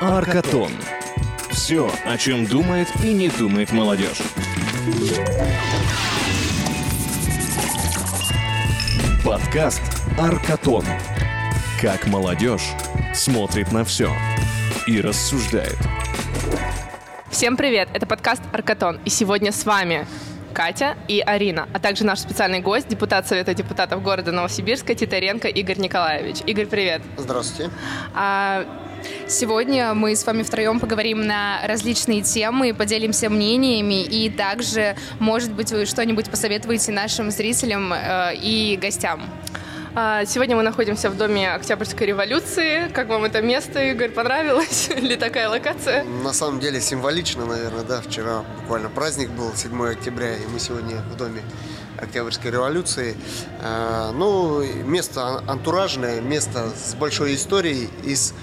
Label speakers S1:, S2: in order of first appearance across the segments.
S1: Аркатон. Все, о чем думает и не думает молодежь. Подкаст Аркатон. Как молодежь смотрит на все и рассуждает.
S2: Всем привет! Это подкаст «Аркатон». И сегодня с вами Катя и Арина, а также наш специальный гость, депутат Совета депутатов города Новосибирска Титаренко Игорь Николаевич. Игорь, привет!
S3: Здравствуйте.
S4: А, Сегодня мы с вами втроем поговорим на различные темы, поделимся мнениями и также, может быть, вы что-нибудь посоветуете нашим зрителям э, и гостям.
S2: А, сегодня мы находимся в Доме Октябрьской революции. Как вам это место, Игорь, понравилось? Или такая локация?
S3: На самом деле символично, наверное, да. Вчера буквально праздник был, 7 октября, и мы сегодня в Доме Октябрьской революции. А, ну, место антуражное, место с большой историей, из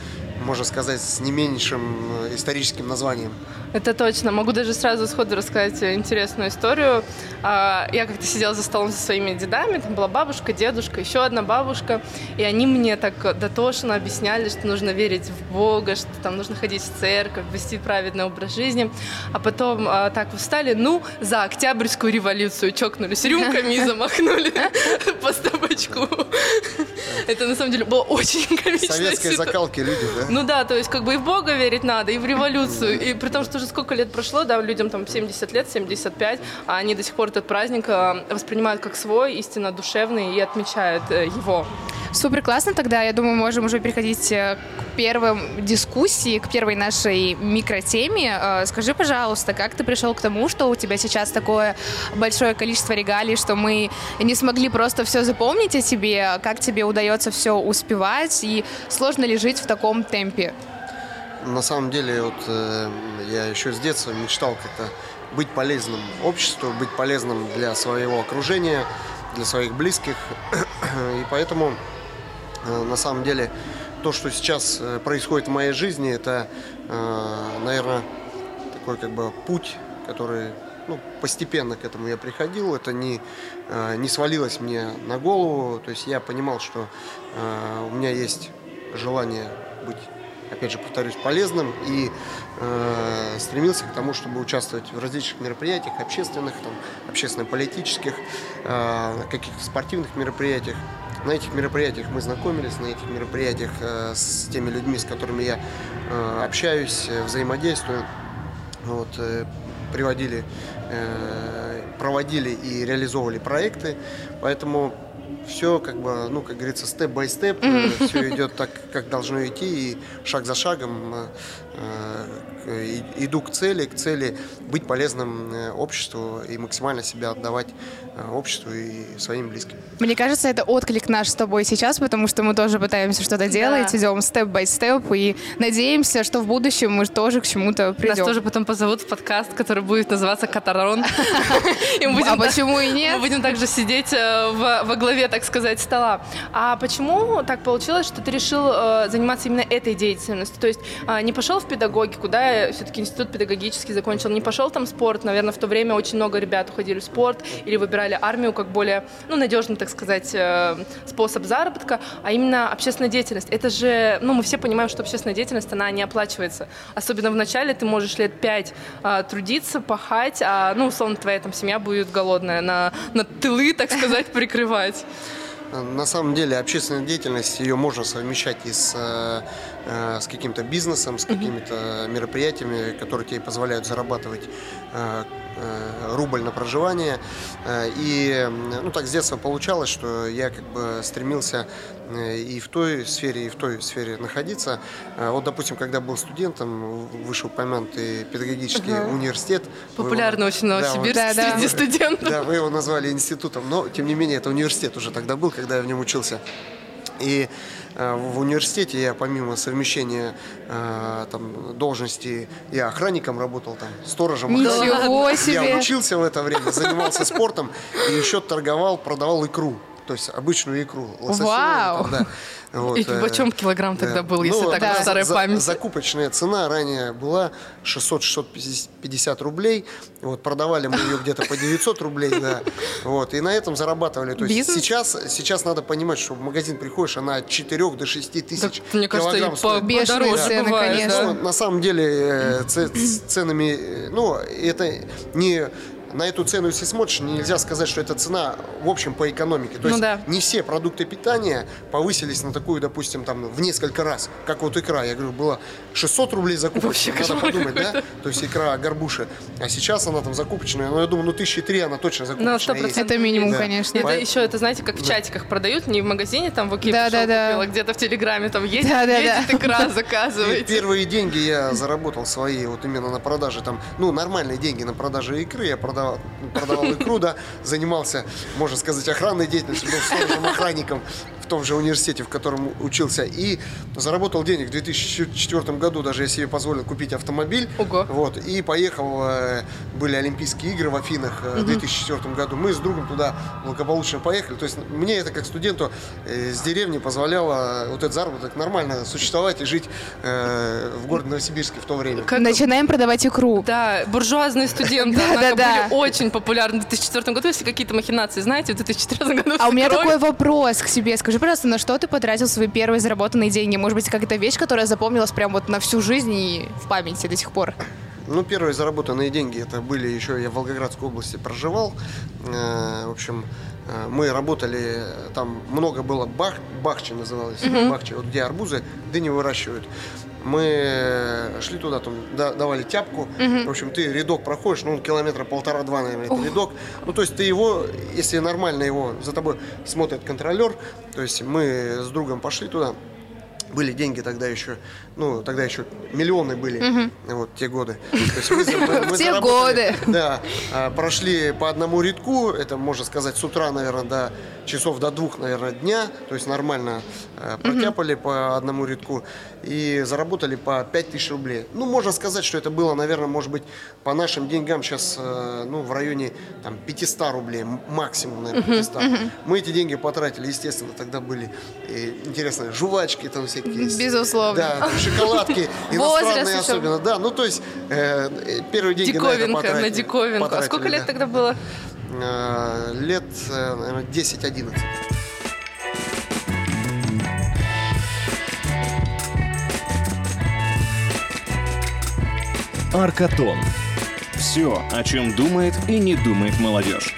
S3: можно сказать, с не меньшим э, историческим названием.
S2: Это точно. Могу даже сразу сходу рассказать интересную историю. А, я как-то сидела за столом со своими дедами, там была бабушка, дедушка, еще одна бабушка, и они мне так дотошно объясняли, что нужно верить в Бога, что там нужно ходить в церковь, вести праведный образ жизни. А потом а, так устали, ну, за Октябрьскую революцию чокнулись рюмками и замахнули по стопочку. Это на самом деле было очень комично.
S3: Советской закалки люди, да?
S2: Ну да, то есть как бы и в Бога верить надо, и в революцию, и при том, что уже сколько лет прошло, да, людям там 70 лет, 75, а они до сих пор этот праздник э, воспринимают как свой, истинно душевный, и отмечают э, его.
S4: Супер классно тогда, я думаю, можем уже переходить э, к первым дискуссии, к первой нашей микротеме. Скажи, пожалуйста, как ты пришел к тому, что у тебя сейчас такое большое количество регалий, что мы не смогли просто все запомнить о тебе, как тебе удается все успевать, и сложно ли жить в таком темпе?
S3: На самом деле, вот э, я еще с детства мечтал как-то быть полезным обществу, быть полезным для своего окружения, для своих близких. И поэтому, э, на самом деле, то, что сейчас э, происходит в моей жизни, это, э, наверное, такой как бы путь, который ну, постепенно к этому я приходил, это не, не свалилось мне на голову, то есть я понимал, что у меня есть желание быть опять же, повторюсь, полезным и э, стремился к тому, чтобы участвовать в различных мероприятиях, общественных, там, общественно-политических, э, каких-то спортивных мероприятиях. На этих мероприятиях мы знакомились, на этих мероприятиях э, с теми людьми, с которыми я э, общаюсь, э, взаимодействую. Вот, э, приводили, э, проводили и реализовывали проекты, поэтому все как бы, ну, как говорится, степ-бай-степ, все идет так, как должно идти, и шаг за шагом э, э, иду к цели, к цели быть полезным э, обществу и максимально себя отдавать обществу и своим близким.
S4: Мне кажется, это отклик наш с тобой сейчас, потому что мы тоже пытаемся что-то делать, да. идем степ-бай-степ, и надеемся, что в будущем мы тоже к чему-то придем.
S2: Нас тоже потом позовут в подкаст, который будет называться «Катарон».
S4: А почему и нет?
S2: Мы будем также сидеть во главе так сказать, стола. А почему так получилось, что ты решил э, заниматься именно этой деятельностью? То есть э, не пошел в педагогику, да, все-таки институт педагогический закончил, не пошел там спорт, наверное, в то время очень много ребят уходили в спорт или выбирали армию как более, ну, надежный, так сказать, э, способ заработка, а именно общественная деятельность. Это же, ну, мы все понимаем, что общественная деятельность, она не оплачивается. Особенно в начале ты можешь лет пять э, трудиться, пахать, а, ну, условно, твоя там семья будет голодная, на, на тылы, так сказать, прикрывать.
S3: На самом деле общественная деятельность, ее можно совмещать и с, э, с каким-то бизнесом, с какими-то мероприятиями, которые тебе позволяют зарабатывать Э, рубль на проживание. Э, и ну, так с детства получалось, что я как бы стремился э, и в той сфере, и в той сфере находиться. Вот, допустим, когда был студентом, вышеупомянутый педагогический uh-huh. университет.
S2: Популярный его, очень Новосибирск да, среди да. студентов.
S3: Да, вы его назвали институтом, но, тем не менее, это университет уже тогда был, когда я в нем учился. И э, в университете я помимо совмещения э, там, должности, я охранником работал, там, сторожем.
S4: Ничего себе!
S3: Я учился в это время, занимался спортом и еще торговал, продавал икру. То есть обычную икру. лососевую,
S4: Вау!
S3: там, да. Вот,
S2: И
S3: э,
S2: почем килограмм тогда был, если
S3: Ну,
S2: так
S3: да,
S2: в старой
S3: за-
S2: памяти?
S3: Закупочная цена ранее была 600-650 рублей. Вот, продавали мы ее где-то по 900 рублей, да. Вот, и на этом зарабатывали. То есть
S4: Бизнес?
S3: сейчас, сейчас надо понимать, что в магазин приходишь, она от 4 до 6 тысяч
S2: Так, мне кажется,
S3: килограмм
S2: по,
S3: стоит.
S4: Бешеные
S2: подороже
S4: цены,
S2: бывает,
S4: конечно.
S2: да?
S3: Ну, на самом деле э, ц- ц- ценами, э, ну, это не на эту цену, если смотришь, нельзя сказать, что это цена, в общем, по экономике. То
S2: Ну
S3: есть
S2: да.
S3: не все продукты питания повысились на такую, допустим, там, в несколько раз, как вот икра. Я говорю, было 600 рублей закупочная, надо подумать, да? То есть икра горбуши. А сейчас она там закупочная, ну, я думаю, ну, тысячи три она точно закупочная. есть.
S2: 100%.
S4: Это минимум,
S3: Да.
S4: конечно.
S2: Это
S3: По-
S2: еще, это знаете, как в чатиках продают, не в магазине, там в Окей
S4: Да, да, да.
S2: купила, где-то в Телеграме там есть,
S4: Да, да,
S2: едет
S4: да.
S2: икра,
S3: И
S2: заказываете.
S3: Первые деньги я заработал свои вот именно на продаже там, ну, нормальные деньги на продаже икры. Я продавал, продавал икру, да, занимался, можно сказать, охранной деятельностью, был сторожем охранником в том же университете, в котором учился. И заработал денег в 2004 году, даже я себе позволил купить автомобиль.
S2: Ого.
S3: Вот, и поехал, э, были Олимпийские игры в Афинах э, в 2004 году. Мы с другом туда благополучно поехали. То есть мне это как студенту э, с деревни позволяло вот этот заработок нормально существовать и жить э, в городе Новосибирске в то время.
S2: Как-
S4: Начинаем продавать икру.
S2: Да, буржуазные студенты, были очень популярны в 2004 году, если какие-то махинации знаете, в 2014 году
S4: А у меня такой вопрос к себе. Скажи, пожалуйста, на что ты потратил свои первые заработанные деньги? Может быть, какая-то вещь, которая запомнилась прям вот на всю жизнь и в памяти до сих пор?
S3: Ну, первые заработанные деньги это были еще, я в Волгоградской области проживал. Э, в общем, э, мы работали, там много было бах, бахчи называлось, бахчи, вот где арбузы, дыни выращивают. Мы э, шли туда, там да- давали тяпку. В общем, ты рядок проходишь, ну, километра полтора-два, наверное, это рядок. Ну, то есть ты его, если нормально его, за тобой смотрит контролер, то есть мы с другом пошли туда, были деньги тогда еще, ну, тогда еще миллионы были, вот, те годы. То есть мы за- мы- мы
S4: Те годы.
S3: Да, а, прошли по одному рядку, это, можно сказать, с утра, наверное, до часов до двух, наверное, дня, то есть нормально а, протяпали по одному рядку и заработали по 5 тысяч рублей. Ну, можно сказать, что это было, наверное, может быть, по нашим деньгам сейчас, э, ну, в районе, там, 500 рублей, максимум, наверное, 500. Мы эти деньги потратили, естественно, тогда были э, интересные жвачки там всякие.
S4: Безусловно.
S3: Да, шоколадки, иностранные особенно, да, ну, то есть, э, первые деньги на это
S2: на диковинку. А сколько лет
S3: да.
S2: тогда было?
S3: Э, Лет, э, наверное, 10-11.
S1: Аркатон. Все, о чем думает и не думает молодежь.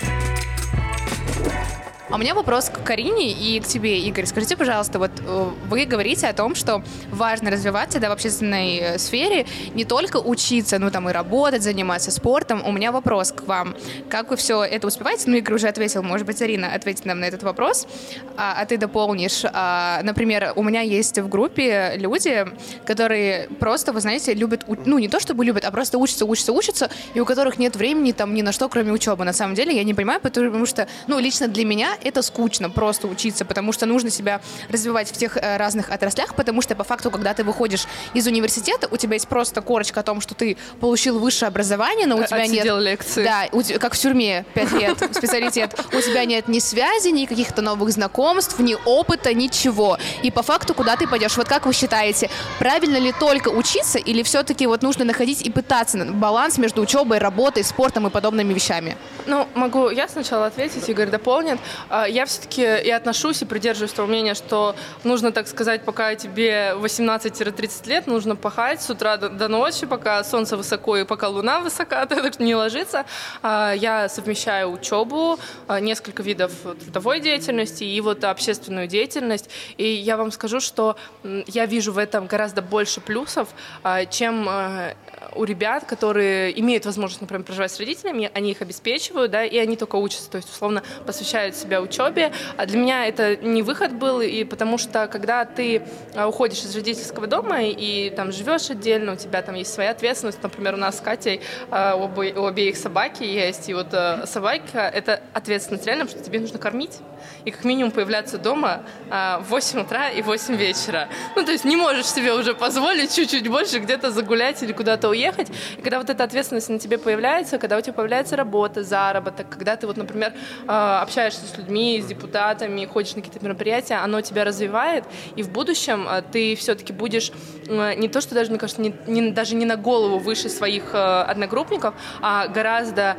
S4: А у меня вопрос к Карине и к тебе, Игорь. Скажите, пожалуйста, вот э, вы говорите о том, что важно развиваться да, в общественной э, сфере, не только учиться, ну там и работать, заниматься спортом. У меня вопрос к вам. Как вы все это успеваете? Ну, Игорь уже ответил, может быть, Арина ответит нам на этот вопрос, а, а ты дополнишь. А, например, у меня есть в группе люди, которые просто, вы знаете, любят, ну не то чтобы любят, а просто учатся, учатся, учатся, и у которых нет времени там ни на что, кроме учебы. На самом деле я не понимаю, потому что, ну, лично для меня это скучно просто учиться, потому что нужно себя развивать в тех э, разных отраслях, потому что по факту, когда ты выходишь из университета, у тебя есть просто корочка о том, что ты получил высшее образование, но у тебя нет...
S2: Отсидел лекции.
S4: Да, у как в тюрьме, 5 лет, специалитет. У тебя нет ни связи, ни каких-то новых знакомств, ни опыта, ничего. И по факту, куда ты пойдешь? Вот как вы считаете, правильно ли только учиться, или все-таки вот нужно находить и пытаться баланс между учебой, работой, спортом и подобными вещами?
S2: Ну, могу я сначала ответить, Игорь дополнит. А, Я все-таки и отношусь, и придерживаюсь того мнения, что нужно, так сказать, пока тебе 18-30 лет, нужно пахать с утра до, ночи, пока солнце высоко и пока луна высока, так что не ложиться. А, Я совмещаю учебу, а, несколько видов трудовой деятельности и вот общественную деятельность. И я вам скажу, что я вижу в этом гораздо больше плюсов, чем у ребят, которые имеют возможность, например, проживать с родителями, они их обеспечивают, да, и они только учатся, то есть, условно, посвящают себя учебе. А для меня это не выход был, и потому что, когда ты а, уходишь из родительского дома и там живешь отдельно, у тебя там есть своя ответственность, например, у нас с Катей а, обе- у обеих собаки есть, и вот а, собака — это ответственность реально, потому что тебе нужно кормить, и как минимум появляться дома в 8 утра и 8 вечера. Ну, то есть не можешь себе уже позволить чуть-чуть больше где-то загулять или куда-то уехать. И когда вот эта ответственность на тебе появляется, когда у тебя появляется работа, заработок, когда ты вот, например, общаешься с людьми, людьми, с депутатами, ходишь на какие-то мероприятия, оно тебя развивает, и в будущем э, ты все-таки будешь э, не то, что даже, мне кажется, не, не, даже не на голову выше своих э, одногруппников, а гораздо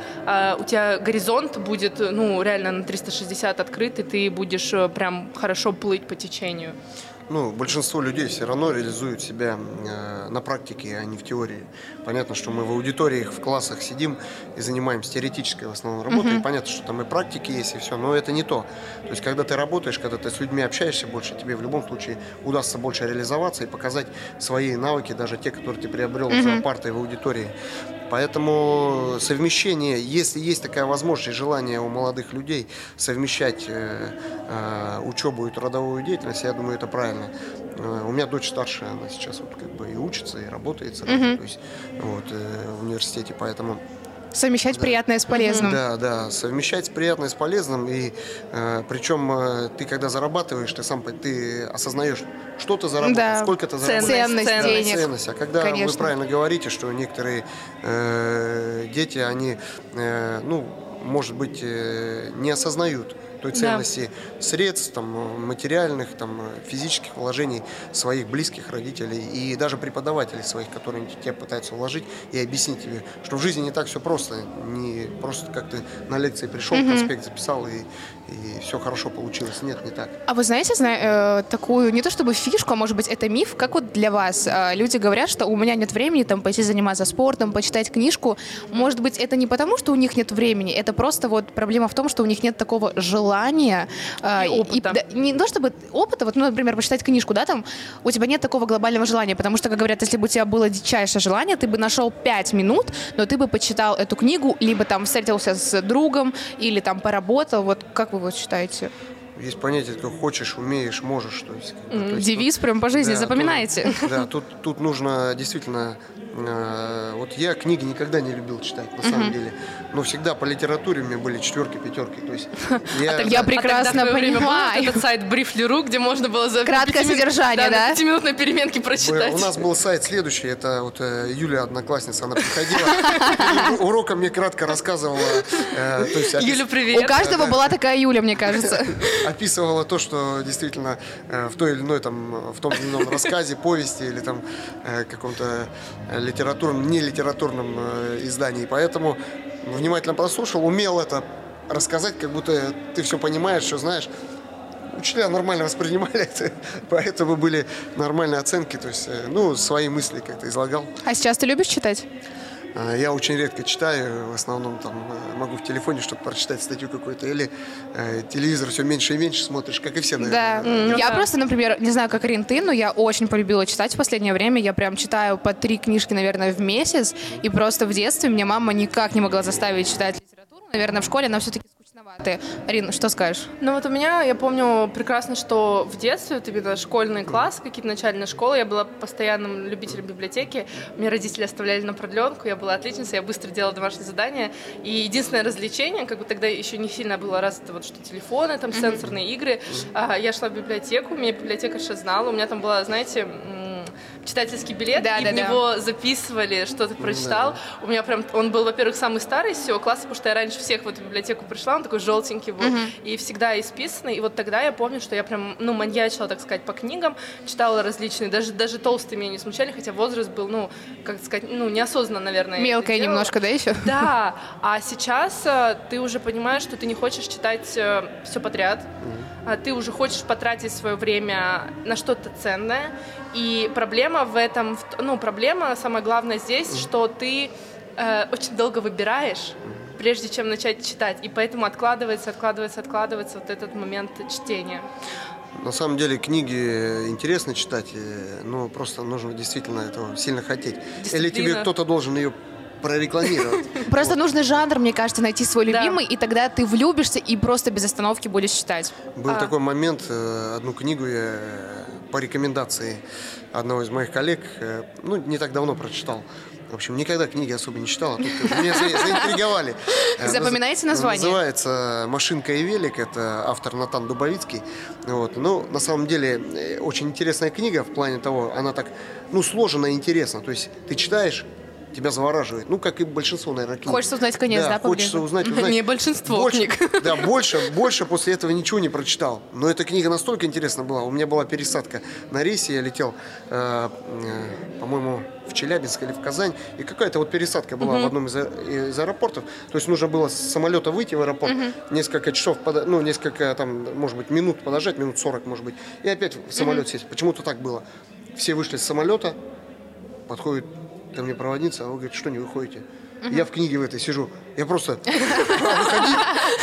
S2: у тебя горизонт будет, ну, реально на 360 открыт, и ты будешь прям хорошо плыть по течению
S3: ну, большинство людей все равно реализуют себя э, на практике, а не в теории. Понятно, что мы в аудиториях, в классах сидим и занимаемся теоретической в основном работой. Uh-huh. И понятно, что там и практики есть, и все, но это не то. То есть, когда ты работаешь, когда ты с людьми общаешься больше, тебе в любом случае удастся больше реализоваться и показать свои навыки, даже те, которые ты приобрел uh-huh. за партой в аудитории. Поэтому совмещение, если есть такая возможность и желание у молодых людей совмещать э, э, учебу и трудовую деятельность, я думаю, это правильно. Э, у меня дочь старшая, она сейчас вот как бы и учится, и работает сразу, mm-hmm. то есть вот, э, в университете, поэтому
S4: Совмещать да. приятное с полезным.
S3: Да, да, совмещать приятное с полезным. И э, причем э, ты, когда зарабатываешь, ты сам ты осознаешь, что ты заработал, да. сколько ты заработал.
S4: Ценность, ценность денег.
S3: Ценность. А когда Конечно. вы правильно говорите, что некоторые э, дети, они, э, ну, может быть, э, не осознают той ценности да. средств, там, материальных, там, физических вложений своих близких родителей и даже преподавателей своих, которые тебя пытаются вложить и объяснить тебе, что в жизни не так все просто, не просто как ты на лекции пришел, угу. конспект записал и, и все хорошо получилось. Нет, не так.
S4: А вы знаете зна- э, такую, не то чтобы фишку, а может быть это миф, как вот для вас? Э, люди говорят, что у меня нет времени там пойти заниматься спортом, почитать книжку. Может быть это не потому, что у них нет времени, это просто вот проблема в том, что у них нет такого желания.
S2: Э, и опыта. И, да,
S4: не то чтобы опыта, вот, ну, например, почитать книжку, да, там, у тебя нет такого глобального желания, потому что, как говорят, если бы у тебя было дичайшее желание, ты бы нашел 5 минут, но ты бы почитал эту книгу, либо там встретился с другом, или там поработал, вот как вы вы вот считаете?
S3: Есть понятие, как хочешь, умеешь, можешь. То есть,
S4: mm, то есть девиз тут, прям по жизни, да, запоминаете.
S3: Тут, да, тут, тут нужно действительно... Э, вот я книги никогда не любил читать, на самом деле. Но всегда по литературе у меня были четверки, пятерки. То есть
S4: я, а я прекрасно а понимаю.
S2: этот сайт Briefly.ru, где можно было за
S4: Краткое содержание, да?
S2: да? 5-минутной переменки прочитать.
S3: У нас был сайт следующий, это вот э, Юля, одноклассница, она приходила, уроком мне кратко рассказывала.
S2: Э, Юля, привет.
S4: У каждого была такая Юля, мне кажется.
S3: описывала то, что действительно в той или иной там, в том или ином рассказе, повести или там каком-то литературном, не литературном э, издании. Поэтому внимательно прослушал, умел это рассказать, как будто ты все понимаешь, все знаешь. Учителя нормально воспринимали это, поэтому были нормальные оценки, то есть, ну, свои мысли как-то излагал.
S4: А сейчас ты любишь читать?
S3: А, я очень редко читаю, в основном там э, могу в телефоне что-то прочитать, статью какую-то, или э, телевизор все меньше и меньше смотришь, как и все, наверное.
S4: Да, mm, я просто, например, не знаю, как Рин, ты, но я очень полюбила читать в последнее время. Я прям читаю по три книжки, наверное, в месяц, и просто в детстве мне мама никак не могла заставить читать литературу. Наверное, в школе она все-таки скучноватые. Арина, что скажешь?
S2: Ну вот у меня, я помню прекрасно, что в детстве, вот именно школьный класс, какие-то начальные школы, я была постоянным любителем библиотеки. Мне родители оставляли на продленку, я была отличницей, я быстро делала домашние задания. И единственное развлечение, как бы тогда еще не сильно было развито, вот что телефоны, там сенсорные игры. А, я шла в библиотеку, меня библиотекарша знала, у меня там была, знаете, читательский билет, да, и да, в да. него записывали, что ты прочитал. Да. У меня прям, он был, во-первых, самый старый из всего класса, потому что я раньше всех в эту библиотеку пришла, он такой желтенький был, угу. и всегда исписанный. И вот тогда я помню, что я прям, ну, маньячила, так сказать, по книгам, читала различные, даже, даже толстые меня не смущали, хотя возраст был, ну, как сказать, ну, неосознанно, наверное.
S4: Мелкая немножко, да, еще?
S2: Да, а сейчас э, ты уже понимаешь, что ты не хочешь читать э, все подряд, угу. ты уже хочешь потратить свое время на что-то ценное, и проблема в этом, ну, проблема самая главная здесь, что ты э, очень долго выбираешь, прежде чем начать читать, и поэтому откладывается, откладывается, откладывается вот этот момент чтения.
S3: На самом деле книги интересно читать, э, но просто нужно действительно этого сильно хотеть. Дисциплина. Или тебе кто-то должен ее прорекламировать.
S4: Просто нужный жанр, мне кажется, найти свой любимый, и тогда ты влюбишься и просто без остановки будешь читать.
S3: Был а. такой момент, э, одну книгу я по рекомендации одного из моих коллег, э, ну, не так давно прочитал. В общем, никогда книги особо не читал, а тут меня заинтриговали.
S4: Э, Запоминайте название.
S3: Называется «Машинка и велик», это автор Натан Дубовицкий. Вот. Ну, на самом деле, очень интересная книга в плане того, она так, ну, сложена и интересна. То есть ты читаешь, тебя завораживает. Ну, как и большинство, наверное, книг.
S4: Хочется узнать конец, да,
S3: хочется
S4: поближе?
S3: узнать, узнать.
S2: Не большинство
S3: больше,
S2: книг.
S3: Да, больше, больше после этого ничего не прочитал. Но эта книга настолько интересна была. У меня была пересадка на рейсе, я летел, э, э, по-моему, в Челябинск или в Казань, и какая-то вот пересадка была в одном из, а- из аэропортов. То есть нужно было с самолета выйти в аэропорт, несколько часов, пода- ну, несколько там, может быть, минут подождать, минут 40, может быть, и опять в самолет сесть. Почему-то так было. Все вышли с самолета, подходит ко мне проводница, а вы говорит, что не выходите? Я в книге в этой сижу. Я просто «А, выходи.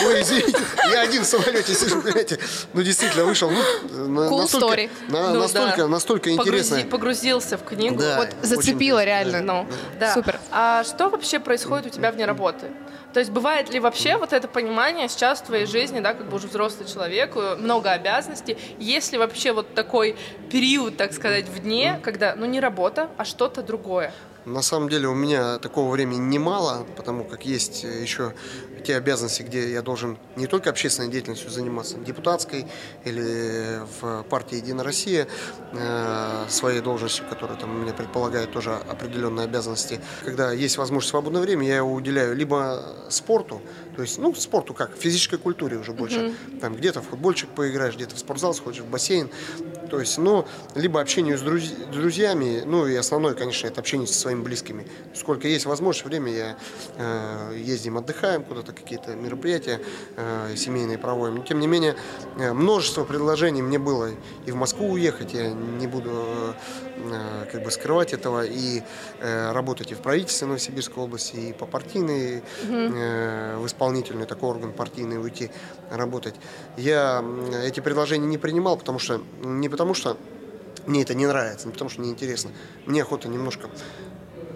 S3: Ой, извините, я один в самолете сижу, понимаете. Ну, действительно, вышел. Ну, на-
S4: Cool
S3: настолько,
S4: story.
S3: на-
S2: Ну,
S3: настолько,
S2: да.
S3: настолько
S2: Погрузи-
S3: интересно.
S2: Погрузился в книгу.
S3: Да.
S2: Вот
S4: Зацепило реально.
S2: Ну, да.
S4: Супер.
S2: А что вообще происходит у тебя вне работы? То есть бывает ли вообще вот это понимание сейчас в твоей жизни, да, как бы уже взрослый человек, э, много обязанностей, есть ли вообще вот такой период, так сказать, в дне, когда, ну, не работа, а что-то другое?
S3: На самом деле у меня такого времени немало, потому как есть еще те обязанности, где я должен не только общественной деятельностью заниматься, депутатской или в партии «Единая Россия», э, своей должностью, которая там у меня предполагает тоже определенные обязанности. Когда есть возможность свободное время, я его уделяю либо спорту, то есть, ну, спорту как, физической культуре уже больше. Там где-то в футбольчик поиграешь, где-то в спортзал сходишь, в бассейн. То есть, ну, либо общению с друз- друзьями, ну, и основное, конечно, это общение со своими близкими. Сколько есть возможность, время я э, ездим, отдыхаем куда-то, какие-то мероприятия э, семейные проводим. Но, тем не менее, э, множество предложений мне было и в Москву уехать, я не буду э, как бы скрывать этого, и э, работать и в правительстве Новосибирской области, и по партийной, э, в исполнительный такой орган партийный уйти работать. Я эти предложения не принимал, потому что не потому что мне это не нравится, не потому что неинтересно. Мне охота немножко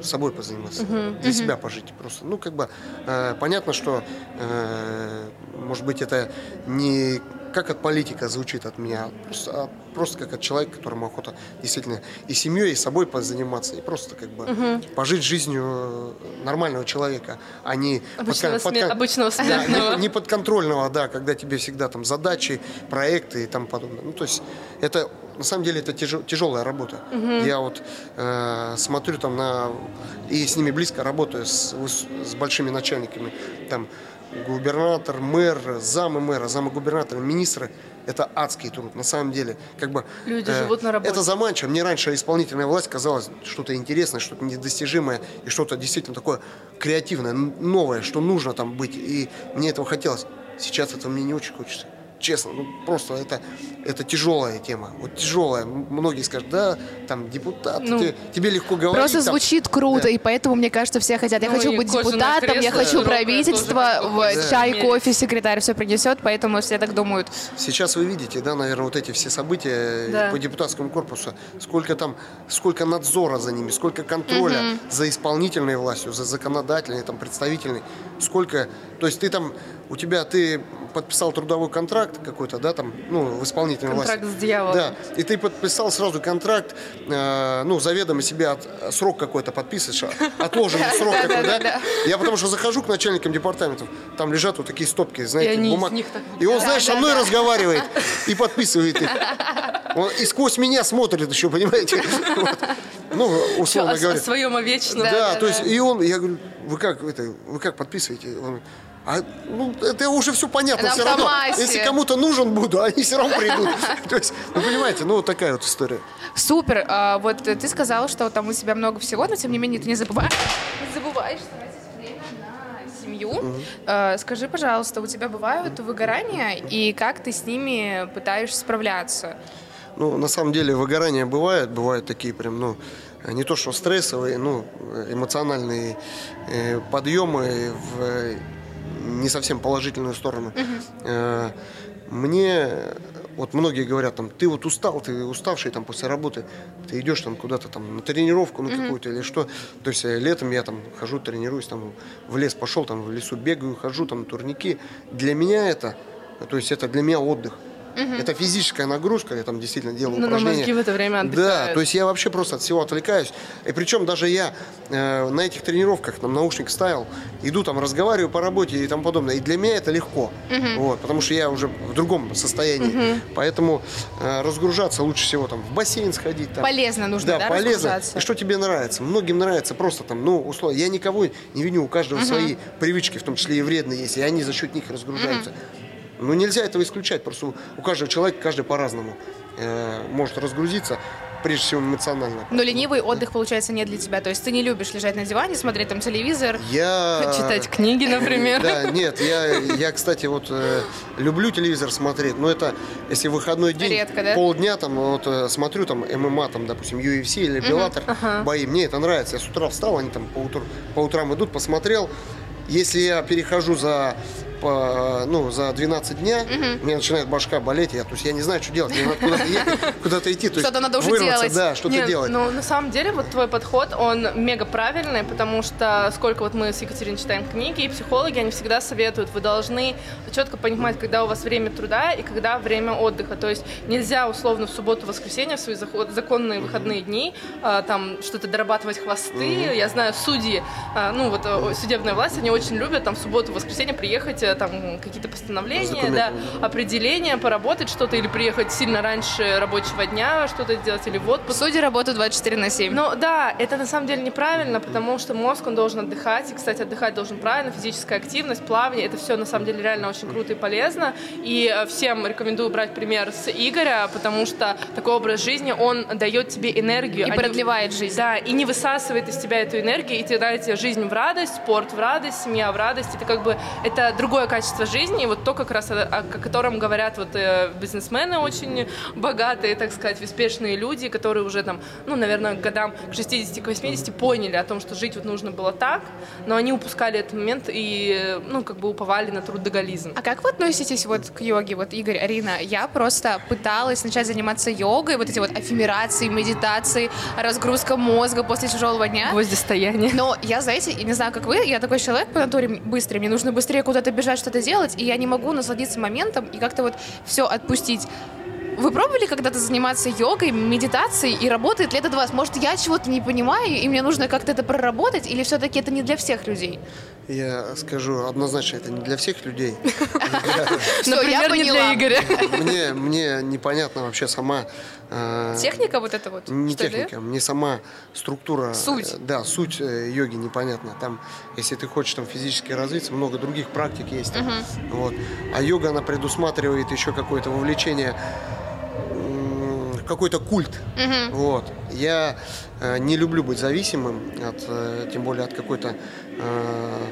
S3: собой позаниматься, для себя пожить просто. Ну, как бы э, понятно, что, э, может быть, это не как от политика звучит от меня, просто, а просто как от человека, которому охота действительно и семьей, и собой позаниматься, и просто как бы пожить жизнью э, нормального человека, а не
S2: Обычного
S3: под-
S2: сме-
S3: под-
S2: обычного
S3: Да, не, не подконтрольного, да, когда тебе всегда там задачи, проекты и тому подобное. Ну, то есть это на самом деле это тяжел- тяжелая работа. Я вот э, смотрю там на и с ними близко работаю с, с большими начальниками, там губернатор, мэр, замы мэра, замы губернатора, министры. Это адский труд, на самом деле. Как бы, э,
S2: Люди живут на работе.
S3: Это заманчиво. Мне раньше исполнительная власть казалась что-то интересное, что-то недостижимое и что-то действительно такое креативное, новое, что нужно там быть. И мне этого хотелось. Сейчас этого мне не очень хочется. Честно, ну просто это, это тяжелая тема. Вот тяжелая. Многие скажут, да, там депутат,
S2: Ну,
S3: те- тебе легко говорить.
S4: Просто
S3: там».
S4: звучит круто,
S3: Да.
S4: и поэтому, мне кажется, все хотят. Я
S2: Ну,
S4: хочу быть депутатом, я
S2: кресло
S4: хочу
S2: широкое
S4: правительство, в
S2: бы
S4: чай, кофе, секретарь все принесет, поэтому все так думают.
S3: Сейчас вы видите, да, наверное, вот эти все события
S2: Да.
S3: по депутатскому корпусу, сколько там, сколько надзора за ними, сколько контроля за исполнительной властью, за законодательной, там, представительной, сколько, то есть ты там, у тебя, ты подписал трудовой контракт какой-то, да, там, ну, в исполнительной
S2: Контракт
S3: власти.
S2: с дьяволом.
S3: Да, и ты подписал сразу контракт, э, ну, заведомо себе от- срок какой-то подписываешь, а- отложенный срок такой, да? Я потому что захожу к начальникам департаментов, там лежат вот такие стопки, знаете, бумаг. И он, знаешь, со мной разговаривает и подписывает их. Он и сквозь меня смотрит еще, понимаете? Вот. Ну, условно
S2: о,
S3: говоря.
S2: о своем о вечном.
S3: Да, то есть, и он, я говорю, вы как, это, вы как подписываете? Он, а, ну, это уже все понятно,
S4: На
S3: все равно. Если кому-то нужен буду, они все равно придут. То есть, ну, понимаете, ну, вот такая вот история.
S4: Супер. А, вот ты сказала, что там у тебя много всего, но тем не менее ты не забываешь, не забываешь тратить время на семью. А, скажи, пожалуйста, у тебя бывают выгорания и как ты с ними пытаешься справляться?
S3: Ну, на самом деле, выгорания бывают, бывают такие прям, ну, не то что стрессовые, ну, эмоциональные э, подъемы в не совсем положительную сторону. Э, мне, вот многие говорят, там, ты вот устал, ты уставший там после работы, ты идешь там куда-то там на тренировку, на какую-то или что. То есть э, летом я там хожу, тренируюсь, там в лес пошел, там в лесу бегаю, хожу, там турники. Для меня это, то есть это для меня отдых. Это физическая нагрузка, я там действительно делаю
S2: Ну, но
S3: упражнения.
S2: мозги в это время
S3: Да,
S2: отдыхают.
S3: то есть я вообще просто от всего отвлекаюсь. И причем даже я э, на этих тренировках, там, наушник ставил, иду там, разговариваю по работе и тому подобное. И для меня это легко. Вот, потому что я уже в другом состоянии. Поэтому э, разгружаться лучше всего там в бассейн сходить. Там.
S4: Полезно нужно, да,
S3: полезно.
S4: разгружаться?
S3: И что тебе нравится? Многим нравится просто там, ну, условно, я никого не виню, у каждого свои привычки, в том числе и вредные есть, и они за счет них разгружаются. Ну, нельзя этого исключать, просто у, каждого человека, каждый по-разному э, может разгрузиться, прежде всего эмоционально.
S4: Но ленивый отдых, получается, не для тебя. То есть ты не любишь лежать на диване, смотреть там телевизор.
S3: Я...
S2: Читать книги, например.
S3: Да, нет, я, я кстати, вот э, люблю телевизор смотреть, но это, если выходной день,
S4: Редко, да?
S3: полдня там, вот э, смотрю там ММА, там, допустим, UFC или Беллатор, бои, мне это нравится. Я с утра встал, они там по, утру- по утрам идут, посмотрел. Если я перехожу за по, ну, за 12 дня, у меня начинает башка болеть, я, то есть я не знаю, что делать, мне надо куда-то ехать, куда-то идти. то есть
S4: Что-то надо уже
S3: вырваться,
S4: делать.
S3: Да, что-то делать.
S2: Ну, на самом деле, вот твой подход, он мега правильный, потому что сколько вот мы с Екатериной читаем книги, и психологи, они всегда советуют, вы должны четко понимать, когда у вас время труда и когда время отдыха. То есть нельзя условно в субботу, воскресенье, в свои законные выходные дни, а, там что-то дорабатывать хвосты. Я знаю, судьи, а, ну вот э, судебная власть, они очень любят там в субботу, воскресенье приехать, э, там какие-то постановления, да, определения, поработать что-то или приехать сильно раньше рабочего дня, что-то сделать или в отпуск.
S4: Судьи работают 24 на 7.
S2: Ну да, это на самом деле неправильно, потому что мозг, он должен отдыхать. И, кстати, отдыхать должен правильно. Физическая активность, плавание, это все на самом деле реально очень круто и полезно. И э, всем рекомендую брать пример с Игоря, потому что такой образ жизни, он дает тебе энергию.
S4: И
S2: а не-
S4: продлевает жизнь.
S2: Да, и не высасывает из тебя эту энергию, и тогда тебе жизнь в радость, спорт в радость, семья в радость. Это как бы, это другое качество жизни, и вот то, как раз о, о котором говорят вот э, бизнесмены очень богатые, так сказать, успешные люди, которые уже там, ну, наверное, к годам к 60 к 80 поняли о том, что жить вот нужно было так, но они упускали этот момент и, ну, как бы уповали на трудоголизм.
S4: А как вы относитесь вот к йоге? Вот, Игорь, Арина, я просто пыталась начать заниматься йогой, вот эти вот аффирмации, медитации, разгрузка мозга после тяжелого дня.
S2: Гвоздистояние.
S4: Но я, знаете, не знаю, как вы, я такой человек по натуре быстрый, мне нужно быстрее куда-то бежать, что-то делать, и я не могу насладиться моментом и как-то вот все отпустить. Вы пробовали когда-то заниматься йогой, медитацией, и работает ли это для вас? Может, я чего-то не понимаю, и мне нужно как-то это проработать, или все-таки это не для всех людей?
S3: Я скажу однозначно, это не для всех людей.
S2: Например, не для. Игоря.
S3: Мне, мне непонятно вообще сама... э,
S4: Техника вот это вот?
S3: Не
S4: что ли?
S3: техника, мне сама структура...
S4: Суть.
S3: э, Да, суть э, йоги непонятна. Там, если ты хочешь там физически развиться, много других практик есть. там. Вот. А йога, она предусматривает еще какое-то вовлечение какой-то культ. Вот. Я э, не люблю быть зависимым, от, э, тем более от какой-то э,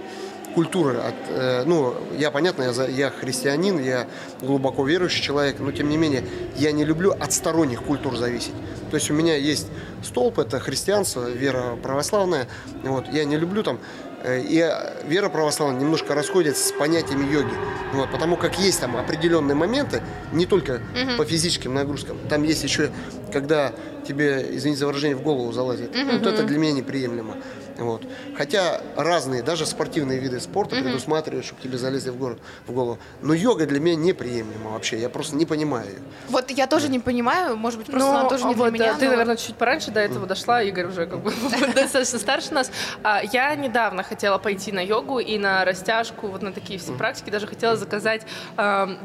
S3: культуры. От, э, ну, я, понятно, я, я христианин, я глубоко верующий человек, но тем не менее я не люблю от сторонних культур зависеть. То есть у меня есть столб, это христианство, вера православная. Вот. Я не люблю там э, и вера православная немножко расходится с понятиями йоги. Вот, потому как есть там определенные моменты, не только по физическим нагрузкам. Там есть еще, когда тебе, извините за выражение, в голову залазит. Вот это для меня неприемлемо. Вот. Хотя разные, даже спортивные виды спорта предусматривают, чтобы тебе залезли в, гор- в голову. Но йога для меня неприемлема вообще. Я просто не понимаю ее.
S4: Вот я тоже не понимаю, может быть, просто
S2: Ну,
S4: она тоже не для
S2: вот,
S4: меня.
S2: Ты,
S4: но-
S2: наверное, чуть пораньше до этого дошла, Игорь уже как бы достаточно старше нас. А, Я недавно хотела пойти на йогу и на растяжку, вот на такие все практики. Даже хотела заказать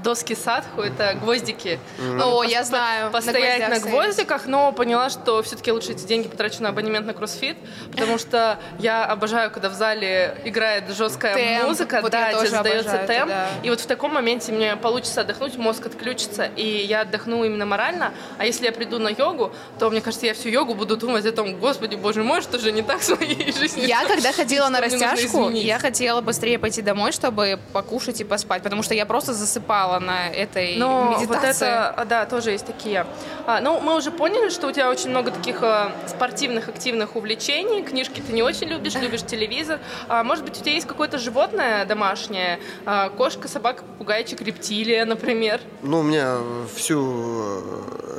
S2: доски садху, это гвоздики.
S4: О,
S2: Пос-
S4: я знаю, на
S2: Постоять на, гвоздиках, но поняла, что все-таки лучше эти деньги потрачу на абонемент на кроссфит, потому что я обожаю, когда в зале играет жесткая
S4: Темп.
S2: музыка,
S4: Вот
S2: да, тебе задается
S4: обожаю
S2: темп.
S4: да.
S2: И вот в таком моменте мне получится отдохнуть, мозг отключится, и я отдохну именно морально. А если я приду на йогу, то, мне кажется, я всю йогу буду думать о том, господи, боже мой, что же не так с моей жизнью.
S4: Я когда ходила на растяжку, я хотела быстрее пойти домой, чтобы покушать и поспать, потому что я просто засыпала на этой
S2: Но вот
S4: медитации.
S2: это, а, да, тоже есть такие. А, ну, мы уже поняли, что у тебя очень много таких а, спортивных, активных увлечений. Книжки ты не очень любишь, любишь телевизор. А, может быть, у тебя есть какое-то животное домашнее? А, кошка, собака, попугайчик, рептилия, например.
S3: Ну, у меня всю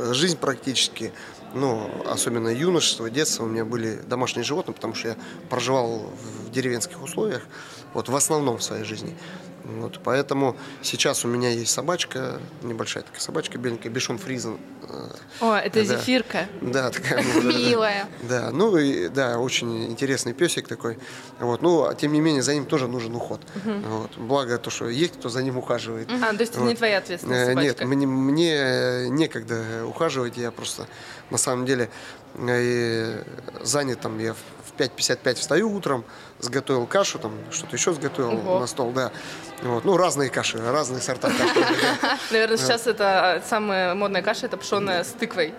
S3: э, жизнь практически, ну, особенно юношество, детство, у меня были домашние животные, потому что я проживал в деревенских условиях, вот в основном в своей жизни. Вот, поэтому сейчас у меня есть собачка, небольшая такая собачка беленькая, Бешон Фризен.
S2: О, это
S3: Да.
S2: зефирка.
S3: Да, такая.
S4: Милая.
S3: Да, ну и да, очень интересный песик такой. Вот, ну, а тем не менее, за ним тоже нужен уход. Вот, благо то, что есть кто за ним ухаживает.
S2: А, то есть это не твоя ответственность,
S3: Э, Нет,
S2: собачка?
S3: мне, мне некогда ухаживать, я просто на самом деле э, занят там, я в в 5.55 встаю утром, сготовил кашу, там что-то еще сготовил
S2: Ого.
S3: на стол, да. Вот, ну, разные каши, разные сорта каши.
S2: Наверное, сейчас это а, самая модная каша, это пшеная с тыквой.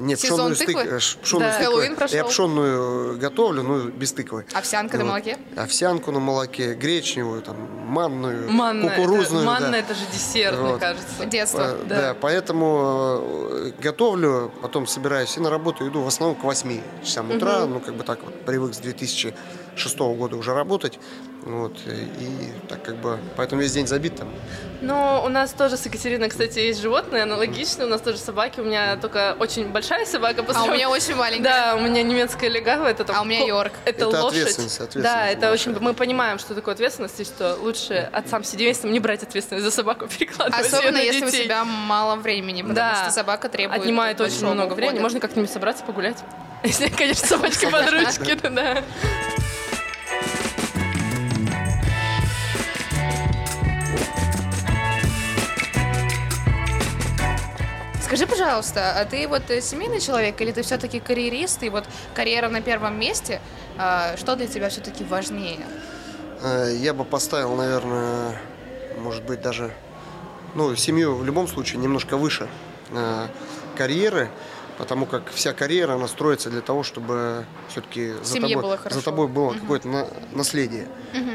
S3: Нет,
S4: Сезон
S3: пшеную, стык,
S4: тыквы?
S3: э, ш- пшеную
S2: Да.
S4: Хэллоуин прошел.
S3: Я пшенную готовлю, ну, без тыквы.
S4: Овсянка на
S3: Вот.
S4: молоке?
S3: Овсянку на молоке, гречневую, там, манную,
S2: Манна.
S3: кукурузную.
S2: это, манна
S3: да.
S2: это же десерт, мне
S3: Вот.
S2: кажется.
S4: Детство.
S3: Э,
S2: Да.
S3: Да. поэтому э, готовлю, потом собираюсь и на работу иду в основном к 8 часам утра, ну, как бы так вот привык с 2006 года уже работать, вот, и так как бы, поэтому весь день забит там.
S2: Ну, у нас тоже с Екатериной, кстати, есть животные аналогичные. У нас тоже собаки. У меня только очень большая собака. по
S4: А у меня очень маленькая.
S2: Да, у меня немецкая легава. Это там
S4: А у меня Йорк.
S2: Это,
S3: Это
S2: лошадь.
S3: ответственность, ответственность
S2: Да, это
S3: большая.
S2: очень... Мы понимаем, что такое ответственность, и что лучше отцам семействам не брать ответственность за собаку, перекладывать
S4: Особенно если у
S2: детей.
S4: тебя мало времени, потому
S2: Да.
S4: что собака требует
S2: Отнимает очень много времени. Можно как-нибудь собраться, погулять. Если, конечно, собачка под ручки, да.
S4: Скажи, пожалуйста, а ты вот э, семейный человек или ты все-таки карьерист, и вот карьера на первом месте? А, Что для тебя все-таки важнее?
S3: Э, Я бы поставил, наверное, может быть, даже, ну, семью в любом случае немножко выше э, карьеры, потому как вся карьера, она строится для того, чтобы все-таки за тобой,
S4: было хорошо.
S3: за тобой было какое-то на- наследие.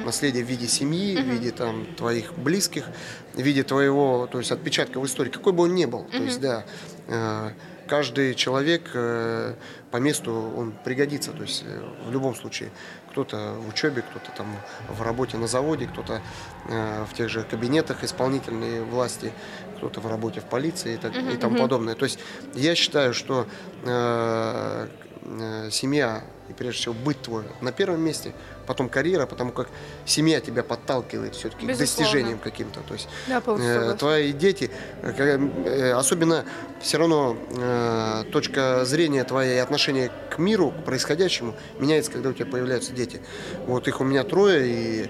S3: Наследие в виде семьи, в виде там твоих близких, в виде твоего, то есть отпечатка в истории, какой бы он ни был. То есть, да, э, каждый человек э, по месту он пригодится, то есть э, в любом случае. Кто-то в учебе, кто-то там в работе на заводе, кто-то в тех же кабинетах исполнительной власти, кто-то в работе в полиции и, так, и тому подобное. То есть я считаю, что э, э, семья и прежде всего быть твой на первом месте, потом карьера, потому как семья тебя подталкивает все-таки к достижениям каким-то. То есть
S2: Да,
S3: э, твои дети, э, э, особенно все равно э, точка зрения твоя и отношение к миру, к происходящему меняется, когда у тебя появляются дети. Вот их у меня трое, и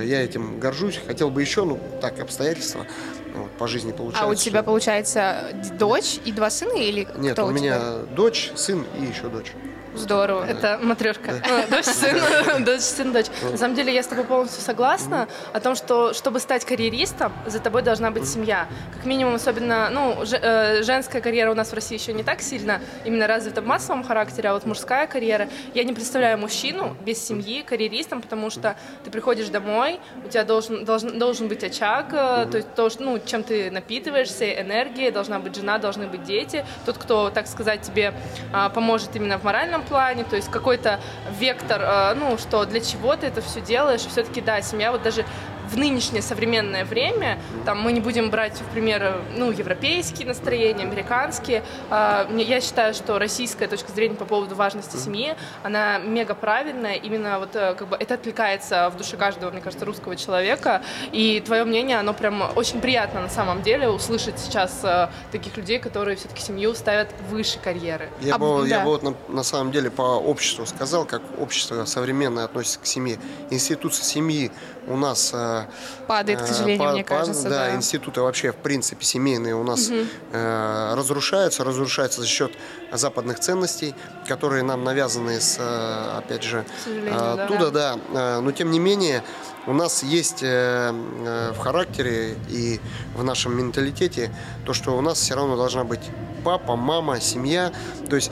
S3: э, я этим горжусь. Хотел бы еще, ну так обстоятельства вот, по жизни получаются.
S4: А у тебя, получается, дочь и два сына или
S3: Нет,
S4: кто
S3: у
S4: у
S3: меня
S4: тебя?
S3: дочь, сын и еще дочь.
S4: Здорово.
S2: Это матрешка. Ну, Дочь, сын, дочь, сын, дочь. На самом деле я с тобой полностью согласна о том, что чтобы стать карьеристом, за тобой должна быть семья. Как минимум, особенно, ну, э, женская карьера у нас в России еще не так сильно именно развита в массовом характере, а вот мужская карьера. Я не представляю мужчину без семьи карьеристом, потому что ты приходишь домой, у тебя должен, должен, должен быть очаг, э, то есть то, ну, чем ты напитываешься, энергия, должна быть жена, должны быть дети. Тот, кто, так сказать, тебе а, поможет именно в моральном плане, то есть какой-то вектор, а, ну, что для чего ты это все делаешь. Все-таки, да, семья вот даже в нынешнее современное время, там мы не будем брать в пример, ну, европейские настроения, американские. Мне- я считаю, что российская точка зрения по поводу важности семьи, она мега правильная. Именно вот э, как бы это откликается в душе каждого, мне кажется, русского человека. И твое мнение, оно прям очень приятно на самом деле услышать сейчас э, таких людей, которые все-таки семью ставят выше карьеры.
S3: Я,
S4: А,
S3: бы, я
S4: да.
S3: бы вот на, на самом деле по обществу сказал, как общество современное относится к семье. Институция семьи у нас... э,
S4: Падает, к
S3: э,
S4: сожалению,
S3: па-
S4: мне кажется,
S3: Да,
S4: да.
S3: институты вообще, в принципе, семейные у нас э, разрушаются. Разрушаются за счет западных ценностей, которые нам навязаны, с, э, опять же,
S2: да.
S3: оттуда, да. Э, Но, тем не менее, у нас есть в характере и в нашем менталитете то, что у нас все равно должна быть папа, мама, семья. То есть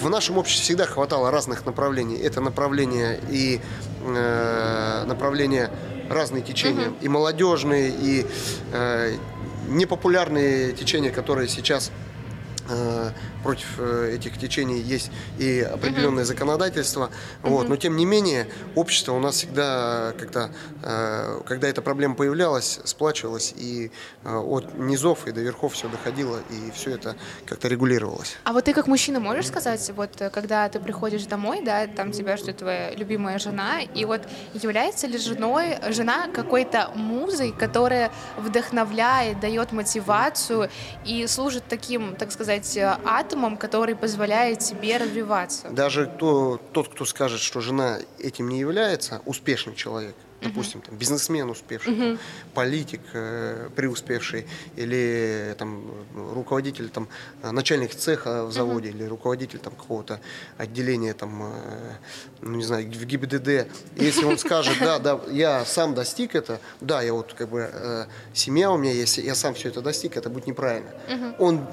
S3: в нашем обществе всегда хватало разных направлений. Это направление и э, направления разные течения, и молодежные, и э, непопулярные течения, которые сейчас против э, этих течений есть и определенное законодательство. Вот. Но тем не менее, общество у нас всегда, когда, э, когда эта проблема появлялась, сплачивалось, и от низов и до верхов все доходило, и все это как-то регулировалось.
S4: А вот ты как мужчина можешь сказать, вот когда ты приходишь домой, да, там тебя ждет твоя любимая жена, и вот является ли женой, жена какой-то музой, которая вдохновляет, дает мотивацию и служит таким, так сказать, сказать, э, атомом, который позволяет тебе развиваться.
S3: Даже кто, тот, кто скажет, что жена этим не является, успешный человек, допустим, там, бизнесмен успевший, uh-huh. там, политик э, преуспевший, или там, руководитель, там, начальник цеха в заводе, uh-huh. или руководитель там, какого-то отделения, там, э, ну, не знаю, в ГИБДД. Если он скажет, да, да, я сам достиг это, да, я вот как бы э, семья у меня есть, я сам все это достиг, это будет неправильно. Uh-huh. Он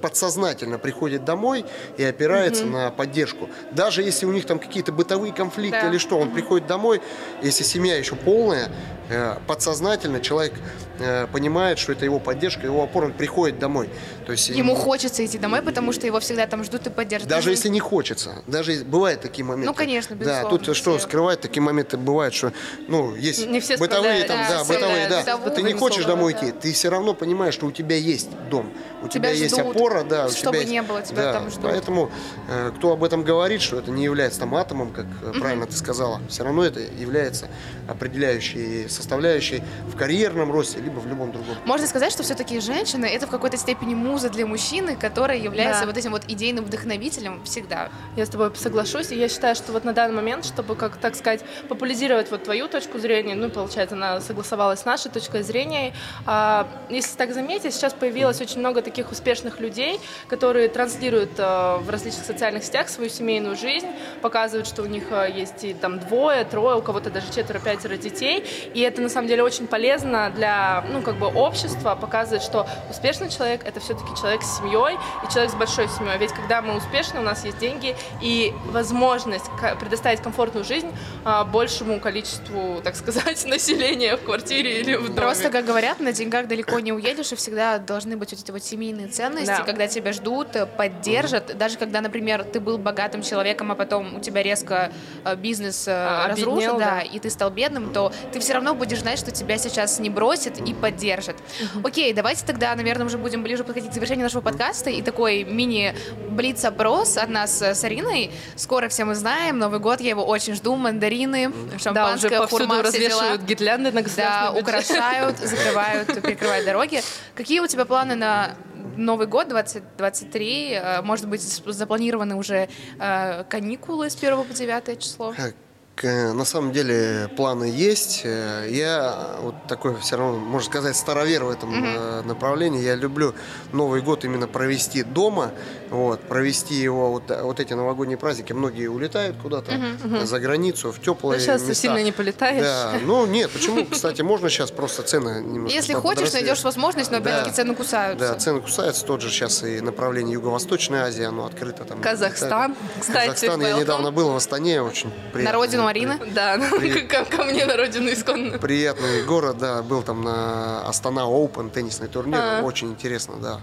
S3: подсознательно приходит домой и опирается угу. на поддержку. Даже если у них там какие-то бытовые конфликты да. или что, он угу. приходит домой, если семья еще полная, э, подсознательно человек э, понимает, что это его поддержка, его опора, он приходит домой.
S4: То есть ему хочется идти домой, потому что его всегда там ждут и поддерживают.
S3: Даже если не хочется, даже бывают такие моменты.
S4: Ну конечно, безусловно.
S3: Да, тут что скрывать такие моменты бывают, что ну есть
S2: не все
S3: бытовые там, да, да бытовые, да. Бытовую, ты не хочешь домой да. идти, ты все равно понимаешь, что у тебя есть дом, у тебя, тебя есть опора да.
S4: Чтобы
S3: тебя
S4: не было, тебя
S3: да,
S4: там ждут.
S3: Поэтому, э, кто об этом говорит, что это не является там атомом, как угу. правильно ты сказала, все равно это является определяющей составляющей в карьерном росте, либо в любом другом.
S4: Можно сказать, что все-таки женщина это в какой-то степени муза для мужчины, которая является да. вот этим вот идейным вдохновителем всегда.
S2: Я с тобой соглашусь, и я считаю, что вот на данный момент, чтобы, как так сказать, популяризировать вот твою точку зрения, ну, получается, она согласовалась с нашей точкой зрения, а, если так заметить, сейчас появилось очень много таких успешных людей, которые транслируют э, в различных социальных сетях свою семейную жизнь, показывают, что у них э, есть и там двое, трое, у кого-то даже четверо-пятеро детей, и это на самом деле очень полезно для, ну, как бы общества, показывает, что успешный человек — это все-таки человек с семьей и человек с большой семьей, ведь когда мы успешны, у нас есть деньги и возможность предоставить комфортную жизнь э, большему количеству, так сказать, населения в квартире или в доме.
S4: Просто, как говорят, на деньгах далеко не уедешь, и всегда должны быть вот эти вот семейные ценности, да. когда тебя ждут, э, поддержат, даже когда, например, ты был богатым человеком, а потом у тебя резко э, бизнес э, а, разрушил, да, да, и ты стал бедным, то ты все равно будешь знать, что тебя сейчас не бросят и поддержат. Окей, давайте тогда, наверное, уже будем ближе подходить завершению нашего подкаста и такой мини блиц-опрос от нас с Ариной. Скоро все мы знаем, Новый год, я его очень жду, мандарины, шампанское, да, уже хурма,
S2: развешивают гирлянды на
S4: Да, украшают, закрывают, перекрывают дороги. Какие у тебя планы на Новый год 2023, э, может быть, запланированы уже э, каникулы с 1 по 9 число?
S3: На самом деле планы есть. Э, я вот такой все равно, можно сказать, старовер в этом mm-hmm. направлении. Я люблю Новый год именно провести дома, вот, провести его, вот, вот эти новогодние праздники. Многие улетают куда-то mm-hmm. за границу, в теплые ну,
S2: сейчас
S3: места.
S2: сильно не полетаешь.
S3: Да, ну нет, почему? Кстати, можно сейчас просто цены немножко
S4: Если хочешь, найдешь возможность, но опять-таки да, цены кусаются.
S3: Да, цены кусаются. Тот же сейчас и направление Юго-Восточной Азии, оно открыто там.
S2: Казахстан, кстати.
S3: Казахстан, я недавно был в Астане, очень приятно.
S4: На родину Марины?
S2: Да, ко, ко мне на родину исконно.
S3: Приятный город, да, был там на Астана Open теннисный турнир, а. очень интересно, да.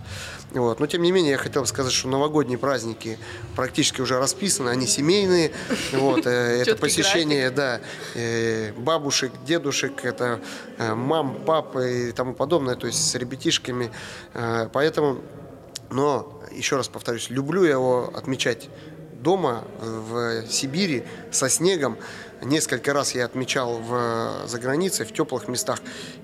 S3: Вот. Но тем не менее, я хотел бы сказать, что новогодние праздники практически уже расписаны, они семейные. Вот. Э, это посещение да, э, бабушек, дедушек, это э, мам, папы и тому подобное, то есть с ребятишками. Поэтому, но, еще раз повторюсь, люблю его отмечать дома в Сибири со снегом. Несколько раз я отмечал в, за границей, в теплых местах.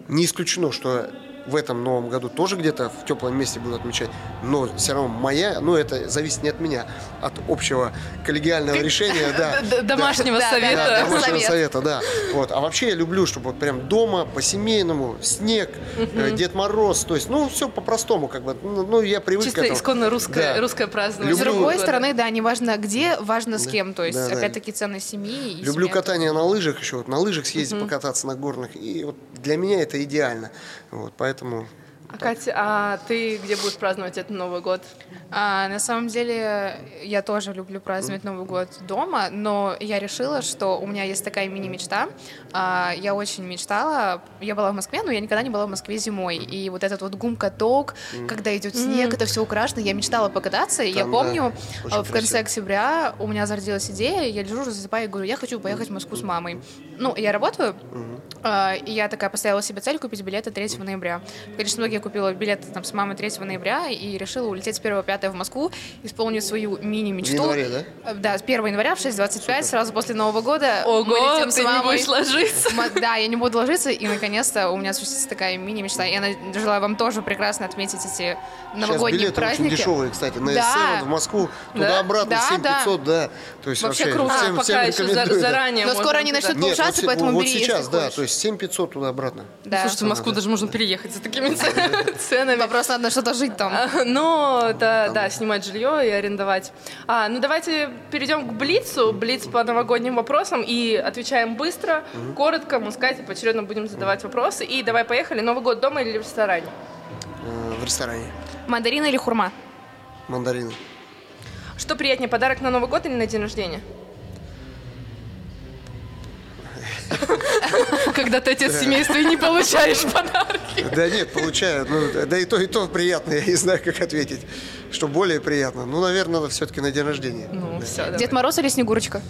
S3: Не исключено, что в этом новом году тоже где-то в теплом месте буду отмечать, но все равно моя, ну это зависит не от меня, от общего коллегиального решения, да.
S2: Домашнего совета.
S3: Да, домашнего совета, да. Вот. А вообще я люблю, чтобы вот прям дома, по-семейному, снег, э, Дед Мороз, то есть, ну, все по-простому, как бы, ну, ну я привык
S2: Чисто
S3: к этому.
S2: исконно русское, да. русское празднование.
S4: С другой стороны, да, неважно где, важно с кем, то есть, опять-таки, ценность семьи.
S3: Люблю катание на лыжах еще, вот на лыжах съездить покататься на горных, и вот для меня это идеально. Вот, поэтому
S2: А, Катя, а ты где будешь праздновать этот Новый год?
S4: А, на самом деле, я тоже люблю праздновать Новый год дома, но я решила, что у меня есть такая мини-мечта. А, я очень мечтала, я была в Москве, но я никогда не была в Москве зимой. И вот этот вот гум-каток, когда идет снег, это все украшено, я мечтала покататься. И я помню,
S3: да,
S4: а, в конце
S3: красиво.
S4: октября у меня зародилась идея, я лежу, засыпаю и говорю, я хочу поехать в Москву с мамой. Ну, я работаю, а, и я такая поставила себе цель купить билеты 3 ноября. Конечно, многие купила билеты там, с мамой 3 ноября и решила улететь с 1-5 в Москву, исполнить свою мини-мечту.
S3: В январе, да?
S4: Э, Да, с 1 января в 6.25, сразу после Нового года.
S2: Ого,
S4: мы летим с
S2: ты не
S4: мамой.
S2: будешь ложиться.
S4: Да, я не буду ложиться, и наконец-то у меня осуществится такая мини-мечта. Я желаю вам тоже прекрасно отметить эти
S3: Сейчас
S4: новогодние
S3: билеты
S4: праздники.
S3: очень дешевые, кстати, на
S4: Да.
S3: S7 в Москву,
S2: Да?
S3: туда-обратно
S4: Да,
S3: 7500, да. То есть
S4: Вообще
S3: вообще,
S4: круто.
S2: А,
S3: всем, всем
S2: пока еще за-
S3: да.
S2: заранее
S4: Но скоро они начнут повышаться, поэтому
S3: вот
S4: бери,
S3: сейчас,
S4: если
S3: да,
S4: хочешь.
S3: то есть 7500 туда-обратно.
S4: Да.
S2: Слушайте, в Москву даже можно переехать за такими ц- ценами.
S4: Вопрос, надо что-то жить там.
S2: А, Ну, это, да, снимать жилье и арендовать. А, ну, давайте перейдем к Блицу. Блиц по новогодним вопросам. И отвечаем быстро, коротко. Мы с Катей поочередно будем задавать вопросы. И давай, поехали. Новый год дома или в ресторане?
S3: Э, В ресторане.
S4: Мандарины или хурма?
S3: Мандарины.
S2: Что приятнее, подарок на Новый год или на день рождения? Когда ты отец семейства и не получаешь подарки.
S3: Да нет, получаю. Ну, да и то, и то приятно. Я не знаю, как ответить. Что более приятно. Ну, наверное, все-таки на день рождения.
S2: Ну,
S3: Да.
S2: все,
S4: Дед Мороз или Снегурочка?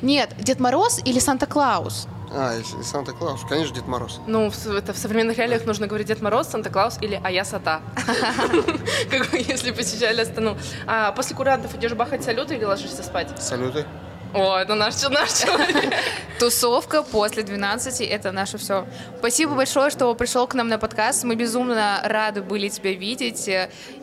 S4: Нет, Дед Мороз или Санта-Клаус?
S3: А, и Санта-Клаус. Конечно, Дед Мороз.
S2: Ну, в, это в современных реалиях нужно говорить Дед Мороз, Санта-Клаус или А я Сата. Как если посещали Астану. А после курантов идешь бахать салюты или ложишься спать?
S3: Салюты.
S2: О, это наш, наш человек.
S4: Тусовка после 12 это наше все. Спасибо большое, что пришел к нам на подкаст. Мы безумно рады были тебя видеть.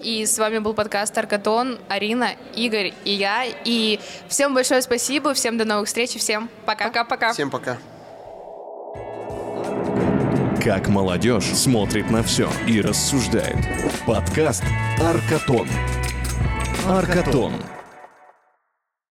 S4: И с вами был подкаст Аркатон, Арина, Игорь и я. И всем большое спасибо, всем до новых встреч, и всем пока.
S2: Пока-пока.
S3: Всем пока.
S1: Как молодежь смотрит на все и рассуждает. Подкаст «Аркатон». «Аркатон».